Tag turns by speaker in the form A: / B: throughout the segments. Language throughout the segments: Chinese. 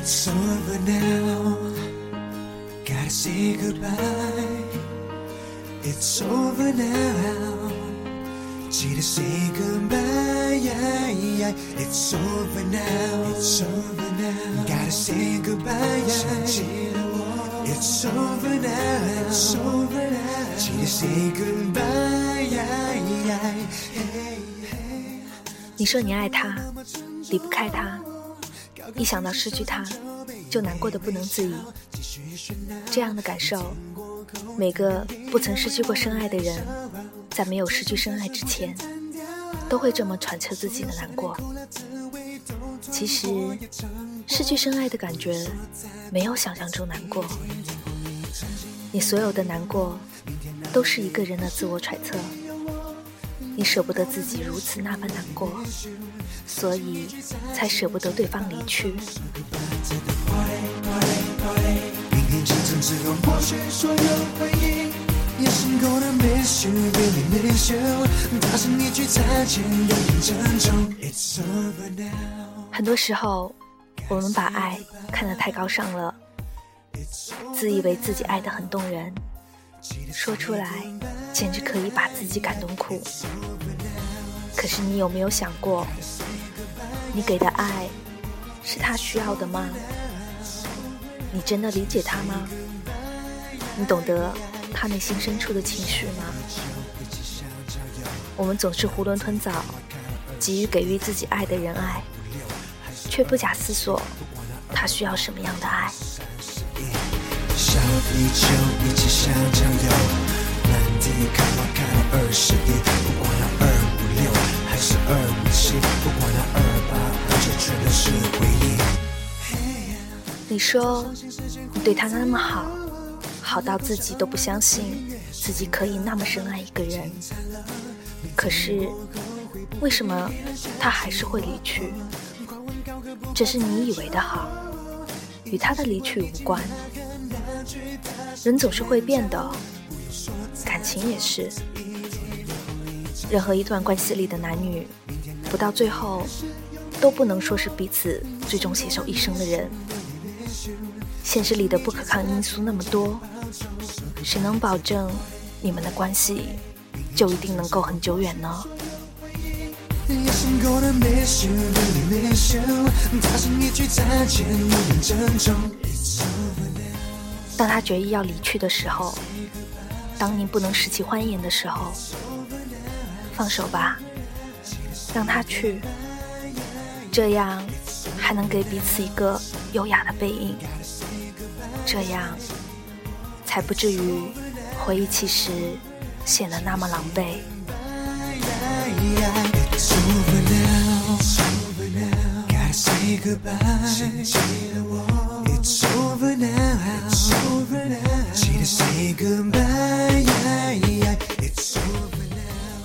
A: It's over now. Gotta say goodbye. It's over now. 记得 say goodbye. It's over now. It's over now. Gotta say goodbye. It's over now. It's over now. 记得 say goodbye. Hey, hey.
B: 你说你爱他，离不开他，一想到失去他，就难过的不能自已。这样的感受，每个不曾失去过深爱的人，在没有失去深爱之前，都会这么揣测自己的难过。其实，失去深爱的感觉，没有想象中难过。你所有的难过，都是一个人的自我揣测。你舍不得自己如此那般难过，所以才舍不得对方离去。很多时候，我们把爱看得太高尚了，自以为自己爱得很动人，说出来简直可以把自己感动哭。可是你有没有想过，你给的爱是他需要的吗？你真的理解他吗？你懂得他内心深处的情绪吗？我们总是囫囵吞枣，急于给予自己爱的人爱，却不假思索他需要什么样的爱。
A: 小地球一起想郊游，满地看花看到二十一，不管那二五六还是二五七，不管那二八二九，全都是回忆。
B: 你说你对他那么好，好到自己都不相信自己可以那么深爱一个人。可是为什么他还是会离去？这是你以为的好，与他的离去无关。人总是会变的，感情也是。任何一段关系里的男女，不到最后都不能说是彼此最终携手一生的人。现实里的不可抗因素那么多，谁能保证你们的关系就一定能够很久远呢？
A: 眼神过的 miss you really miss you，大声一句再见有点沉重。
B: 当他决意要离去的时候，当你不能使其欢颜的时候，放手吧，让他去，这样还能给彼此一个优雅的背影，这样才不至于回忆起时显得那么狼狈。
A: Say goodbye.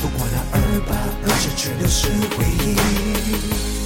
A: 不管那二八二九，全都是回忆。